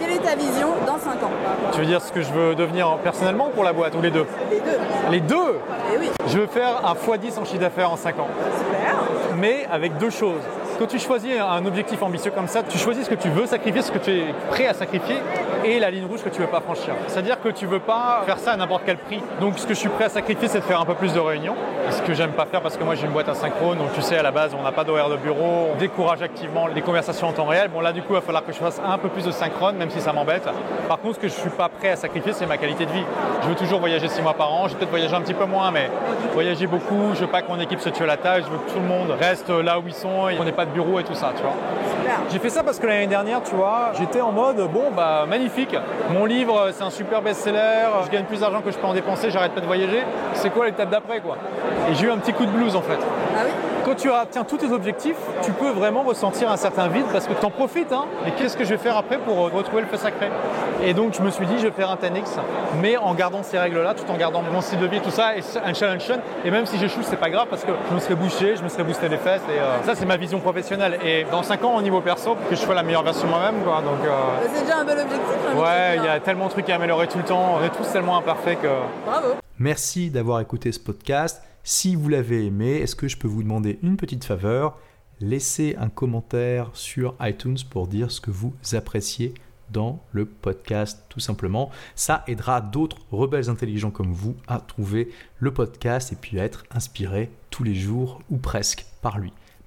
Quelle est ta vision dans 5 ans Tu veux dire ce que je veux devenir personnellement pour la boîte ou les deux Les deux. Les deux Eh oui, Je veux faire un x10 en chiffre d'affaires en 5 ans. super. mais avec deux choses. Quand tu choisis un objectif ambitieux comme ça, tu choisis ce que tu veux sacrifier, ce que tu es prêt à sacrifier et la ligne rouge que tu veux pas franchir. C'est-à-dire que tu veux pas faire ça à n'importe quel prix. Donc ce que je suis prêt à sacrifier, c'est de faire un peu plus de réunions. Ce que j'aime pas faire parce que moi j'ai une boîte asynchrone, donc tu sais à la base on n'a pas d'horaire de bureau, on décourage activement les conversations en temps réel. Bon là du coup il va falloir que je fasse un peu plus de synchrone, même si ça m'embête. Par contre ce que je suis pas prêt à sacrifier, c'est ma qualité de vie. Je veux toujours voyager six mois par an, je vais peut-être voyager un petit peu moins, mais voyager beaucoup. Je veux pas que mon équipe se tue à la tâche, je veux que tout le monde reste là où ils sont et qu'on n'ait pas de bureau et tout ça, tu vois. J'ai fait ça parce que l'année dernière, tu vois, j'étais en mode bon bah magnifique. Mon livre, c'est un super best-seller. Je gagne plus d'argent que je peux en dépenser. J'arrête pas de voyager. C'est quoi l'étape d'après quoi? Et j'ai eu un petit coup de blues en fait. Ah oui? Quand tu atteins tous tes objectifs, tu peux vraiment ressentir un certain vide parce que tu en profites. Hein. Et qu'est-ce que je vais faire après pour euh, retrouver le feu sacré? Et donc je me suis dit, je vais faire un 10X, mais en gardant ces règles-là, tout en gardant mon style de vie, tout ça, et un challenge. Et même si j'échoue, c'est pas grave parce que je me serais bouché, je me serais boosté les fesses. Et euh, ça, c'est ma vision professionnelle. Et dans 5 ans, au niveau perso, que je sois la meilleure version moi-même. Quoi. Donc, euh, C'est déjà un bel objectif. de ouais, il y a tellement de trucs à améliorer tout le temps. On est tous tellement imparfaits que. Bravo. Merci d'avoir écouté ce podcast. Si vous l'avez aimé, est-ce que je peux vous demander une petite faveur? Laissez un commentaire sur iTunes pour dire ce que vous appréciez dans le podcast, tout simplement. Ça aidera d'autres rebelles intelligents comme vous à trouver le podcast et puis à être inspirés tous les jours ou presque par lui.